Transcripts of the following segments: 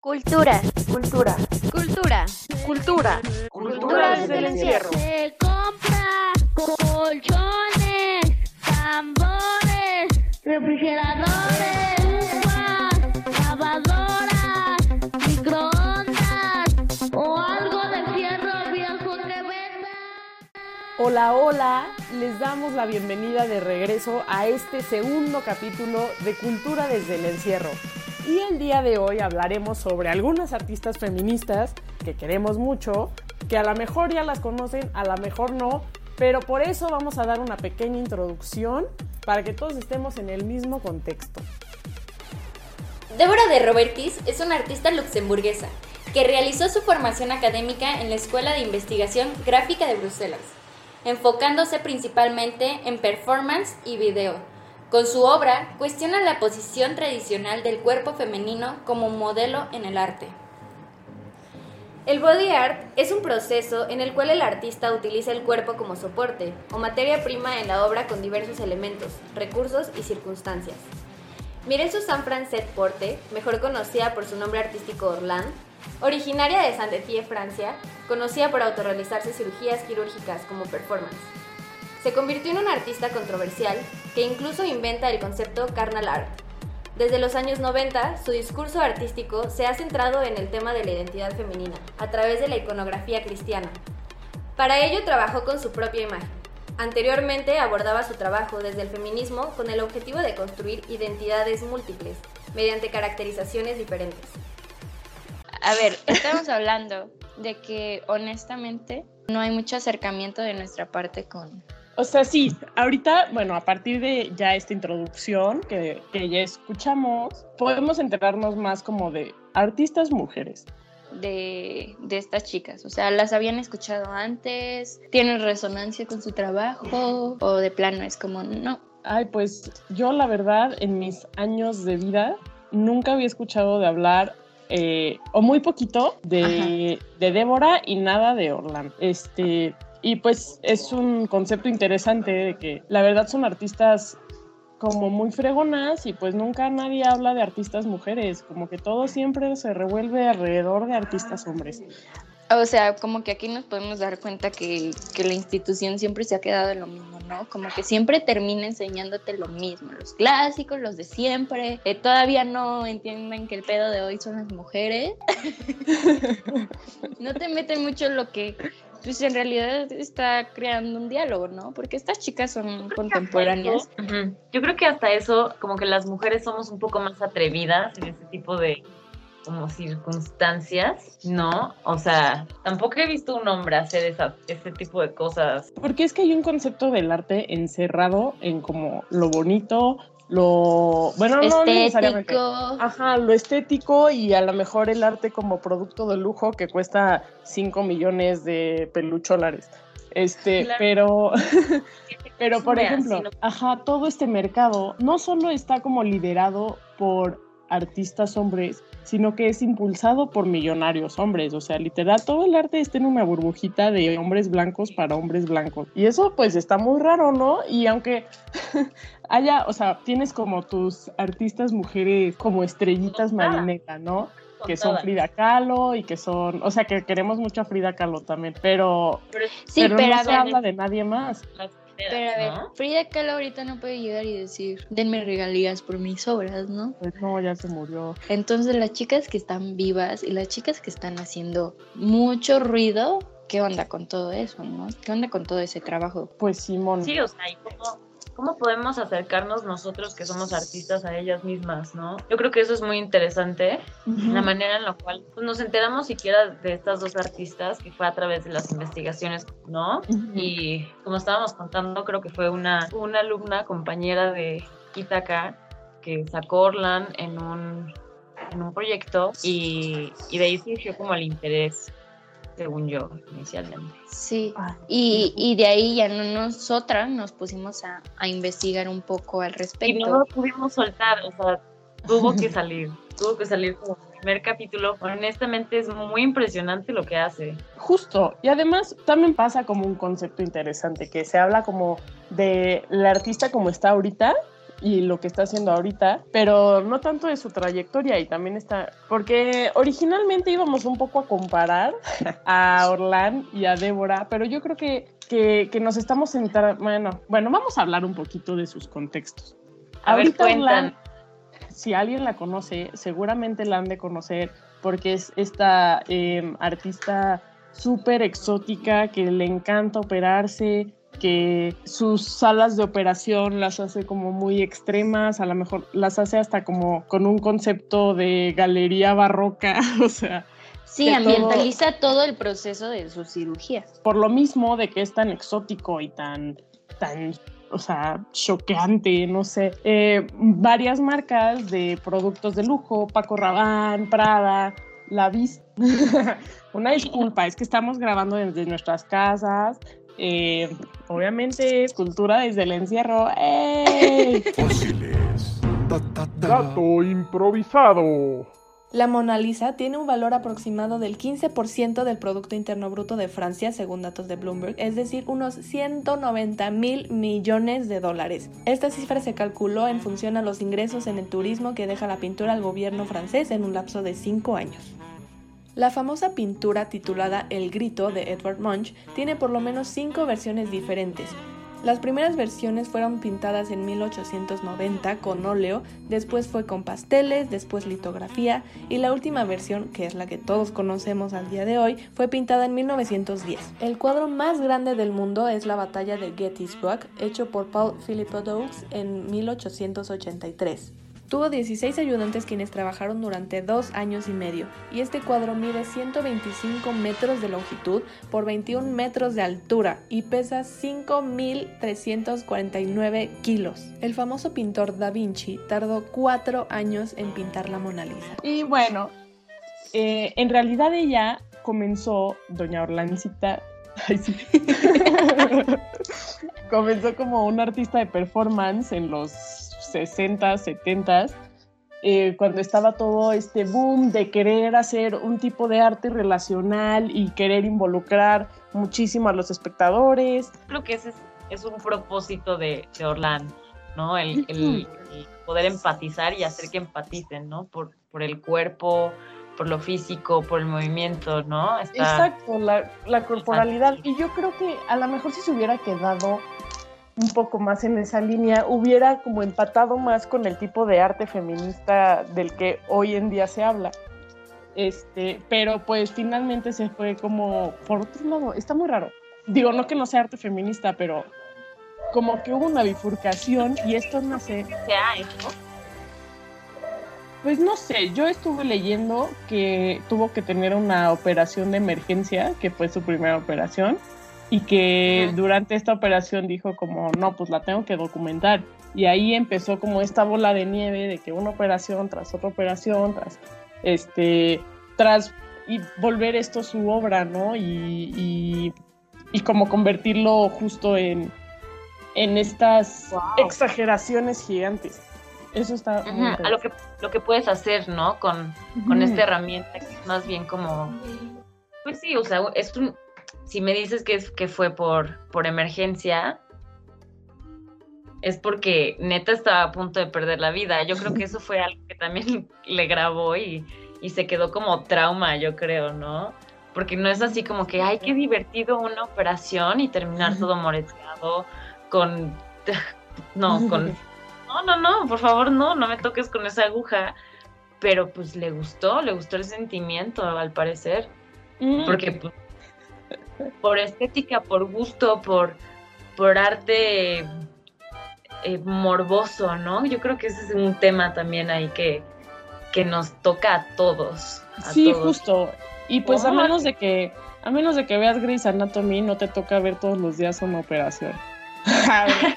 Cultura. Cultura. Cultura. Cultura. Cultura desde el encierro. Se compra colchones, tambores, refrigeradores, uvas, lavadoras, microondas o algo de fierro viejo que venda. Hola, hola. Les damos la bienvenida de regreso a este segundo capítulo de Cultura desde el encierro. Y el día de hoy hablaremos sobre algunas artistas feministas que queremos mucho, que a lo mejor ya las conocen, a lo mejor no, pero por eso vamos a dar una pequeña introducción para que todos estemos en el mismo contexto. Débora de Robertis es una artista luxemburguesa que realizó su formación académica en la Escuela de Investigación Gráfica de Bruselas, enfocándose principalmente en performance y video. Con su obra cuestiona la posición tradicional del cuerpo femenino como modelo en el arte. El body art es un proceso en el cual el artista utiliza el cuerpo como soporte o materia prima en la obra con diversos elementos, recursos y circunstancias. Miren Susan Francet Porte, mejor conocida por su nombre artístico Orland, originaria de Saint-Étienne, Francia, conocida por autorrealizarse cirugías quirúrgicas como performance. Se convirtió en una artista controversial que incluso inventa el concepto carnal art. Desde los años 90, su discurso artístico se ha centrado en el tema de la identidad femenina, a través de la iconografía cristiana. Para ello trabajó con su propia imagen. Anteriormente abordaba su trabajo desde el feminismo con el objetivo de construir identidades múltiples, mediante caracterizaciones diferentes. A ver, estamos hablando de que honestamente no hay mucho acercamiento de nuestra parte con... O sea, sí, ahorita, bueno, a partir de ya esta introducción que, que ya escuchamos, podemos enterarnos más como de artistas mujeres. De, de estas chicas, o sea, las habían escuchado antes, tienen resonancia con su trabajo o de plano es como no. Ay, pues yo la verdad en mis años de vida nunca había escuchado de hablar eh, o muy poquito de, de, Débora y nada de Orlando. Este, y pues es un concepto interesante de que la verdad son artistas como muy fregonas y pues nunca nadie habla de artistas mujeres, como que todo siempre se revuelve alrededor de artistas hombres. O sea, como que aquí nos podemos dar cuenta que, que, la institución siempre se ha quedado en lo mismo, ¿no? Como que siempre termina enseñándote lo mismo, los clásicos, los de siempre. Eh, todavía no entienden que el pedo de hoy son las mujeres. no te meten mucho lo que, pues en realidad está creando un diálogo, ¿no? Porque estas chicas son contemporáneas. Uh -huh. Yo creo que hasta eso, como que las mujeres somos un poco más atrevidas en ese tipo de como circunstancias, ¿no? O sea, tampoco he visto un hombre hacer esa, ese tipo de cosas. Porque es que hay un concepto del arte encerrado en como lo bonito, lo bueno estético. no necesariamente ajá lo estético y a lo mejor el arte como producto de lujo que cuesta 5 millones de pelucholares este claro. pero pero por ejemplo ajá todo este mercado no solo está como liderado por artistas hombres sino que es impulsado por millonarios hombres, o sea, literal, todo el arte está en una burbujita de hombres blancos para hombres blancos. Y eso pues está muy raro, ¿no? Y aunque haya, o sea, tienes como tus artistas mujeres como estrellitas marineta, ¿no? que son Frida Kahlo y que son, o sea, que queremos mucho a Frida Kahlo también, pero, pero, sí, pero, pero no se habla de nadie más. Pero a ver, ¿no? Frida Kahlo ahorita no puede llegar y decir, denme regalías por mis obras, ¿no? Pues no, ya se murió. Entonces las chicas que están vivas y las chicas que están haciendo mucho ruido, ¿qué onda con todo eso, no? ¿Qué onda con todo ese trabajo? Pues Simón. Sí, o sea, y cómo, cómo podemos acercarnos nosotros que somos artistas a ellas mismas, ¿no? Yo creo que eso es muy interesante, uh -huh. la manera en la cual pues, nos enteramos siquiera de estas dos artistas, que fue a través de las investigaciones, ¿no? Uh -huh. Y como estábamos contando, creo que fue una, una alumna, compañera de Ithaca, que sacó Orlan en un, en un proyecto y, y de ahí surgió como el interés según yo, inicialmente. Sí, y, y de ahí ya no nosotras nos pusimos a, a, investigar un poco al respecto. Y no lo pudimos soltar, o sea, tuvo que salir, tuvo que salir como primer capítulo. Honestamente es muy impresionante lo que hace. Justo, y además también pasa como un concepto interesante, que se habla como de la artista como está ahorita, y lo que está haciendo ahorita, pero no tanto de su trayectoria y también está, porque originalmente íbamos un poco a comparar a Orlán y a Débora, pero yo creo que, que, que nos estamos centrando, bueno, bueno, vamos a hablar un poquito de sus contextos. A ver, ahorita cuentan. Orlán, si alguien la conoce, seguramente la han de conocer porque es esta eh, artista súper exótica que le encanta operarse, que sus salas de operación las hace como muy extremas, a lo mejor las hace hasta como con un concepto de galería barroca, o sea, Sí, todo- ambientaliza todo... el proceso de sus cirugías. por lo mismo de que es tan exótico y tan, tan, o sea, choqueante, no sé. Eh, varias marcas de productos de lujo, Paco Rabanne, Prada, La Vis. Una disculpa, es que estamos grabando desde nuestras casas. Eh, obviamente, cultura desde el encierro. ¡Ey! Fósiles. Dato improvisado. La Mona Lisa tiene un valor aproximado del 15% del Producto Interno Bruto de Francia, según datos de Bloomberg, es decir, unos 190 mil millones de dólares. Esta cifra se calculó en función a los ingresos en el turismo que deja la pintura al gobierno francés en un lapso de 5 años. La famosa pintura titulada El Grito de Edvard Munch tiene por lo menos cinco versiones diferentes. Las primeras versiones fueron pintadas en 1890 con óleo, después fue con pasteles, después litografía y la última versión, que es la que todos conocemos al día de hoy, fue pintada en 1910. El cuadro más grande del mundo es la batalla de Gettysburg, hecho por Paul Philippodous en 1883. Tuvo 16 ayudantes quienes trabajaron durante dos años y medio, y este cuadro mide 125 metros de longitud por 21 metros de altura y pesa 5.349 kilos. El famoso pintor Da Vinci tardó cuatro años en pintar la Mona Lisa. Y bueno, eh, en realidad ella comenzó, doña Orlancita, comenzó como una artista de performance en los 60, 70, eh, cuando estaba todo este boom de querer hacer un tipo de arte relacional y querer involucrar muchísimo a los espectadores. Creo que ese es, es un propósito de, de Orlando, ¿no? El, el- el poder empatizar y hacer que empaticen, ¿no? Por, por el cuerpo, por lo físico, por el movimiento, ¿no? Está- Exacto, la, la corporalidad. Y yo creo que a lo mejor si se hubiera quedado un poco más en esa línea, hubiera como empatado más con el tipo de arte feminista del que hoy en día se habla. Este, pero pues finalmente se fue como por otro lado, está muy raro. Digo, no que no sea arte feminista, pero como que hubo una bifurcación y esto no sé, se ha hecho. pues no sé, yo estuve leyendo que tuvo que tener una operación de emergencia, que fue su primera operación, y que Ujú. durante esta operación dijo como, no, pues la tengo que documentar. Y ahí empezó como esta bola de nieve de que una operación tras otra operación, tras, este, tras, y volver esto su obra, ¿no? Y, y, y como convertirlo justo en, en estas Wow. exageraciones gigantes. Eso está muy A lo que, lo que puedes hacer, ¿no? Con, con esta herramienta que es más bien como, pues sí, o sea, es un, si me dices que, es, que fue por, por emergencia, es porque neta estaba a punto de perder la vida. Yo creo que eso fue algo que también le grabó y, y se quedó como trauma, yo creo, ¿no? Porque no es así como que, ay, qué divertido una operación y terminar todo moreteado con... No, con... No, no, no, por favor, no, no me toques con esa aguja. Pero pues le gustó, le gustó el sentimiento, al parecer. Mm. Porque pues, por estética, por gusto, por, por arte eh, morboso, ¿no? Yo creo que ese es un tema también ahí que, que nos toca a todos. a Sí, todos. justo. Y pues a menos de que a menos de que veas Grey's Anatomy, no te toca ver todos los días una operación. Este,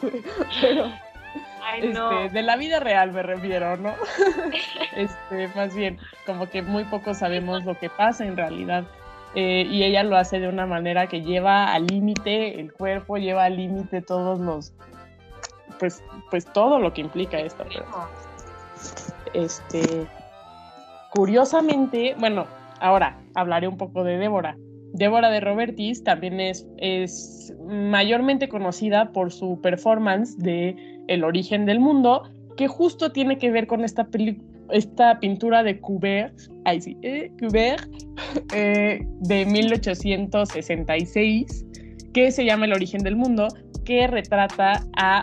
Pero Ay, no. este, de la vida real me refiero, ¿no? Este, más bien, como que muy poco sabemos lo que pasa en realidad. Eh, y ella lo hace de una manera que lleva al límite el cuerpo, lleva al límite todos los, pues, pues todo lo que implica esto. pero- este, curiosamente, bueno, ahora hablaré un poco de Débora. Débora de Robertis también es, es mayormente conocida por su performance de El origen del mundo, que justo tiene que ver con esta, esta pintura de Courbet, ay sí, eh, eh, de 1866, que se llama El origen del mundo, que retrata a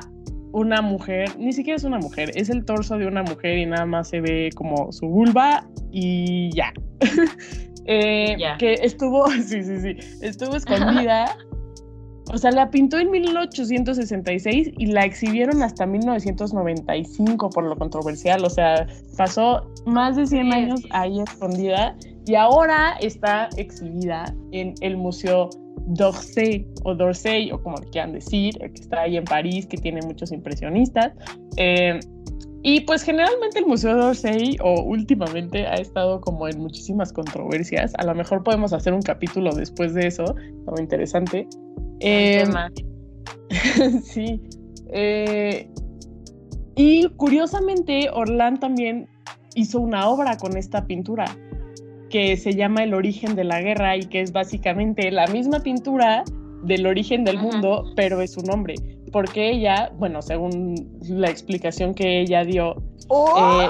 una mujer, ni siquiera es una mujer, es el torso de una mujer y nada más se ve como su vulva y ya. Eh, que estuvo, sí, sí, sí, estuvo escondida. O sea, la pintó en 1866 y la exhibieron hasta 1995 por lo controversial. O sea, pasó más de 100 años ahí escondida y ahora está exhibida en el Museo d'Orsay o d'Orsay o como quieran decir, que está ahí en París, que tiene muchos impresionistas. Eh, y pues generalmente el Museo d'Orsay o últimamente ha estado como en muchísimas controversias. A lo mejor podemos hacer un capítulo después de eso, muy interesante. Eh, sí. Eh, y curiosamente, Orlán también hizo una obra con esta pintura que se llama El origen de la guerra y que es básicamente la misma pintura del origen del mundo, pero es su nombre porque ella, bueno, según la explicación que ella dio, ¡Oh! eh,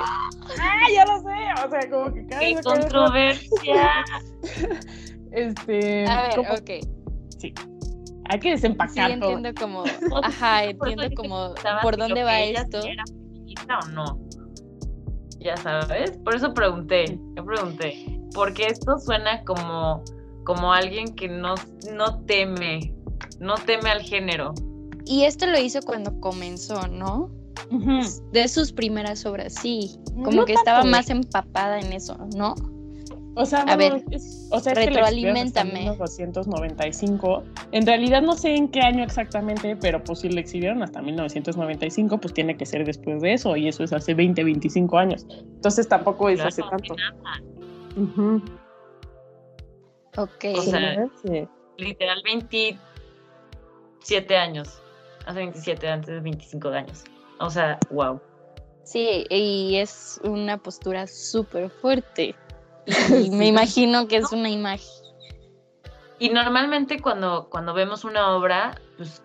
¡Ah, ya lo sé! O sea, como que cada ¡Qué controversia! este. A ver, ok. Sí. Hay que desempacar sí, entiendo como, ajá, entiendo como por dónde va esto. ¿Era feminista o no? Ya sabes, por eso pregunté, yo pregunté, porque esto suena como, como alguien que no, no teme, no teme al género, y esto lo hizo cuando comenzó, ¿no? De sus primeras obras, sí. Como que estaba más empapada en eso, ¿no? O sea, a ver, o sea, retroalimentame. en 1995. En realidad no sé en qué año exactamente, pero pues si lo exhibieron hasta 1995, pues tiene que ser después de eso, y eso es hace 20, 25 años. Entonces tampoco es hace tanto. Ok. O sea, literal 27 años hace 27, antes de 25 años. O sea, wow. Sí, y es una postura súper fuerte. Y me imagino que es una imagen. Y normalmente cuando, cuando vemos una obra, pues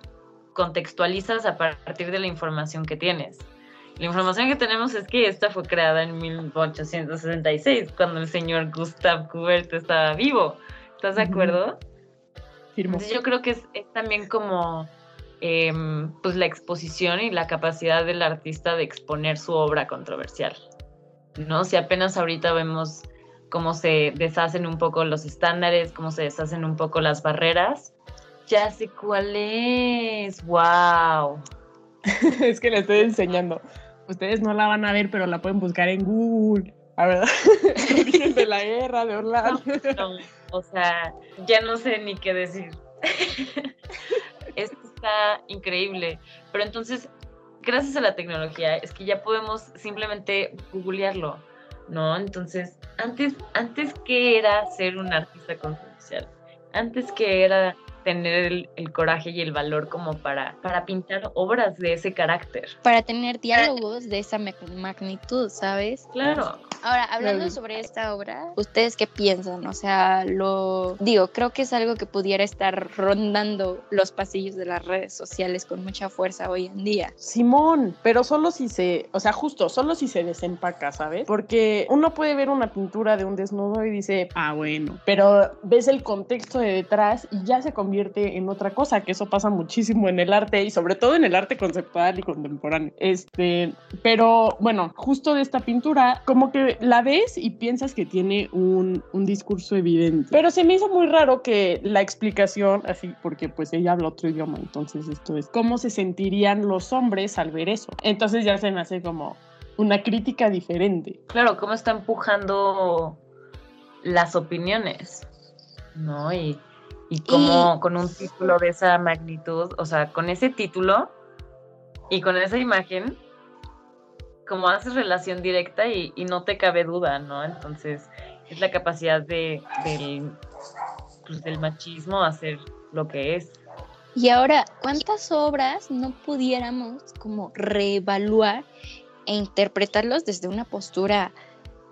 contextualizas a partir de la información que tienes. La información que tenemos es que esta fue creada en 1866, cuando el señor Gustave Courbet estaba vivo. ¿Estás de acuerdo? Entonces yo creo que es también como Em, pues la exposición y la capacidad del artista de exponer su obra controversial. ¿no? Si apenas ahorita vemos cómo se deshacen un poco los estándares, cómo se deshacen un poco las barreras, ya sé cuál es. ¡Wow! es que le estoy enseñando. Ustedes no la van a ver, pero la pueden buscar en Google. A ver, de la guerra de Orlando. o sea, ya no sé ni qué decir. Esto está increíble. Pero entonces, gracias a la tecnología, es que ya podemos simplemente googlearlo, ¿no? Entonces, antes, antes que era ser un artista controversial, antes que era tener el, coraje y el valor como para, para pintar obras de ese carácter. Para tener diálogos de esa magnitud, ¿sabes? Claro. Ahora, hablando sobre esta obra, ¿ustedes qué piensan? O sea, lo digo, creo que es algo que pudiera estar rondando los pasillos de las redes sociales con mucha fuerza hoy en día. Simón, pero solo si se, o sea, justo, solo si se desempaca, ¿sabes? Porque uno puede ver una pintura de un desnudo y dice, ah, bueno, pero ves el contexto de detrás y ya se convierte en otra cosa, que eso pasa muchísimo en el arte y sobre todo en el arte conceptual y contemporáneo. Este, pero bueno, justo de esta pintura, como que la ves y piensas que tiene un, discurso evidente. Pero se me hizo muy raro que la explicación, así, porque pues ella habla otro idioma, entonces esto es cómo se sentirían los hombres al ver eso. Entonces ya se me hace como una crítica diferente. Claro, cómo está empujando las opiniones, ¿no? Y, y cómo con un título de esa magnitud, o sea, con ese título y con esa imagen, como haces relación directa y, no te cabe duda, ¿no? Entonces, es la capacidad de, del, pues, del machismo hacer lo que es. Y ahora, ¿cuántas obras no pudiéramos como reevaluar e interpretarlos desde una postura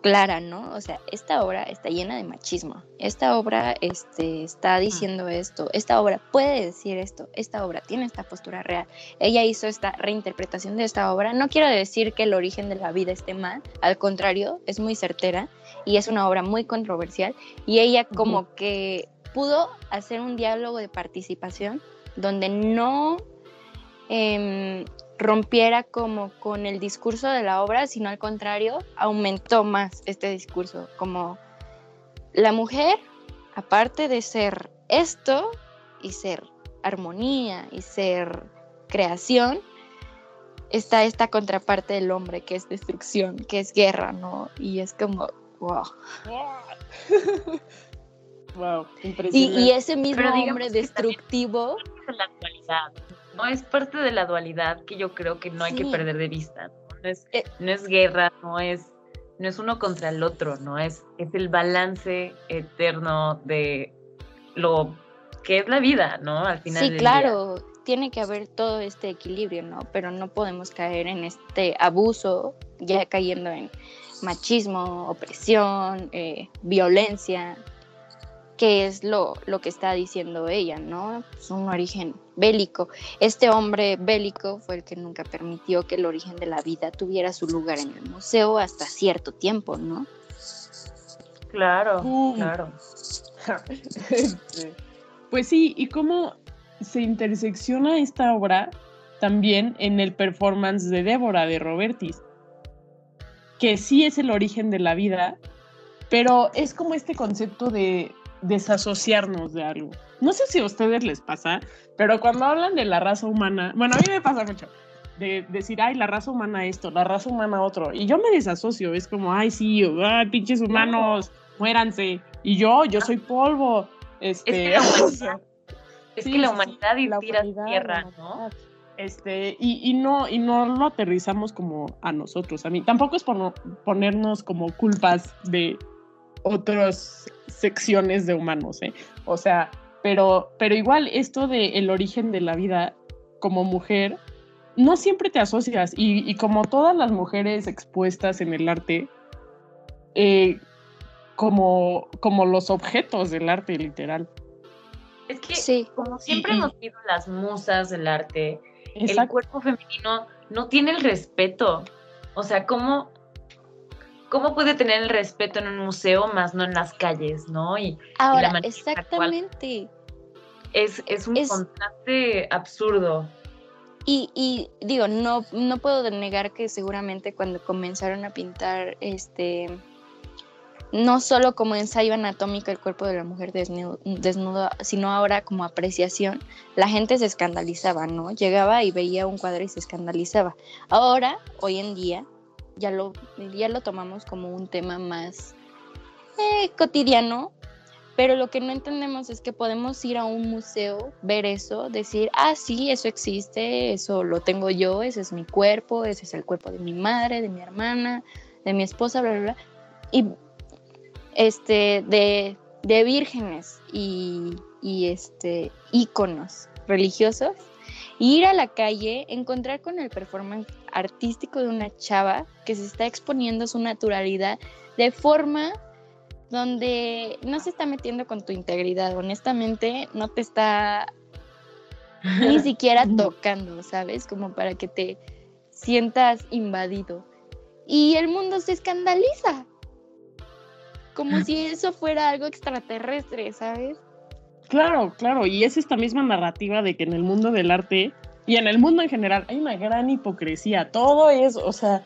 clara, ¿no? O sea, esta obra está llena de machismo. Esta obra este, está diciendo esto. Esta obra puede decir esto. Esta obra tiene esta postura real. Ella hizo esta reinterpretación de esta obra. No quiero decir que el origen de la vida esté mal. Al contrario, es muy certera y es una obra muy controversial. Y ella como que pudo hacer un diálogo de participación donde no em, rompiera como con el discurso de la obra, sino al contrario, aumentó más este discurso, como la mujer, aparte de ser esto y ser armonía y ser creación, está esta contraparte del hombre que es destrucción, que es guerra, ¿no? Y es como, wow. wow, y, y, ese mismo hombre destructivo... La actualidad no es parte de la dualidad que yo creo que no hay que perder de vista. No es, eh. no es guerra, no es, no es uno contra el otro, no es, es el balance eterno de lo que es la vida, ¿no? Al final. Sí, claro, tiene que haber todo este equilibrio, ¿no? Pero no podemos caer en este abuso, ya cayendo en machismo, opresión, eh, violencia, que es lo, lo que está diciendo ella, ¿no? Es un origen bélico. Este hombre bélico fue el que nunca permitió que el origen de la vida tuviera su lugar en el museo hasta cierto tiempo, ¿no? Claro, claro. Pues sí, y cómo se intersecciona esta obra también en el performance de Débora de Robertis, que sí es el origen de la vida, pero es como este concepto de desasociarnos de algo. No sé si a ustedes les pasa, pero cuando hablan de la raza humana, bueno, a mí me pasa mucho, de decir, ay, la raza humana esto, la raza humana otro, y yo me desasocio, es como, ay, sí, ay, pinches humanos, muéranse, y yo, yo soy polvo, este... Es que la humanidad, inspira tierra, ¿no? Este, y, y, no, y no lo aterrizamos como a nosotros, a mí. Tampoco es por no ponernos como culpas de otras secciones de humanos, ¿eh? O sea, pero, pero igual esto de el origen de la vida como mujer, no siempre te asocias y, como todas las mujeres expuestas en el arte, eh, como, como los objetos del arte literal. Es que como siempre hemos sido las musas del arte, el cuerpo femenino no tiene el respeto. O sea, ¿cómo, ¿cómo puede tener el respeto en un museo más no en las calles, no? Y, Ahora, exactamente. Es, es un contraste absurdo. Y, y, digo, no, no puedo negar que seguramente cuando comenzaron a pintar este no solo como ensayo anatómico el cuerpo de la mujer desnudo, desnudo, sino ahora como apreciación, la gente se escandalizaba, ¿no? Llegaba y veía un cuadro y se escandalizaba. Ahora, hoy en día, ya lo, ya lo tomamos como un tema más eh, cotidiano, pero lo que no entendemos es que podemos ir a un museo, ver eso, decir, ah, sí, eso existe, eso lo tengo yo, ese es mi cuerpo, ese es el cuerpo de mi madre, de mi hermana, de mi esposa, bla, bla, bla. Y este, de, de vírgenes y, y este, íconos religiosos, ir a la calle, encontrar con el performance artístico de una chava que se está exponiendo su naturalidad de forma donde no se está metiendo con tu integridad, honestamente no te está ni siquiera tocando, ¿sabes? Como para que te sientas invadido. Y el mundo se escandaliza, como si eso fuera algo extraterrestre, ¿sabes? Claro, claro, y es esta misma narrativa de que en el mundo del arte y en el mundo en general hay una gran hipocresía. Todo es, o sea,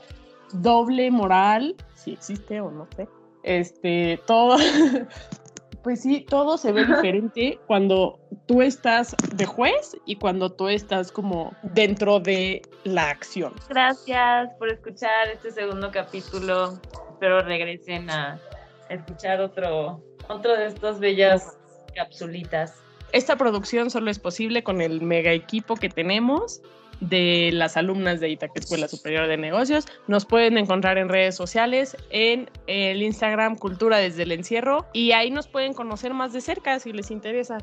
doble moral, si existe o no sé. Este, todo, pues sí, todo se ve diferente cuando tú estás de juez y cuando tú estás como dentro de la acción. Gracias por escuchar este segundo capítulo. Espero regresen a escuchar otro, otro de estas bellas capsulitas. Esta producción solo es posible con el mega equipo que tenemos de las alumnas de Itaca Escuela Superior de Negocios. Nos pueden encontrar en redes sociales, en el Instagram Cultura desde el Encierro, y ahí nos pueden conocer más de cerca si les interesa.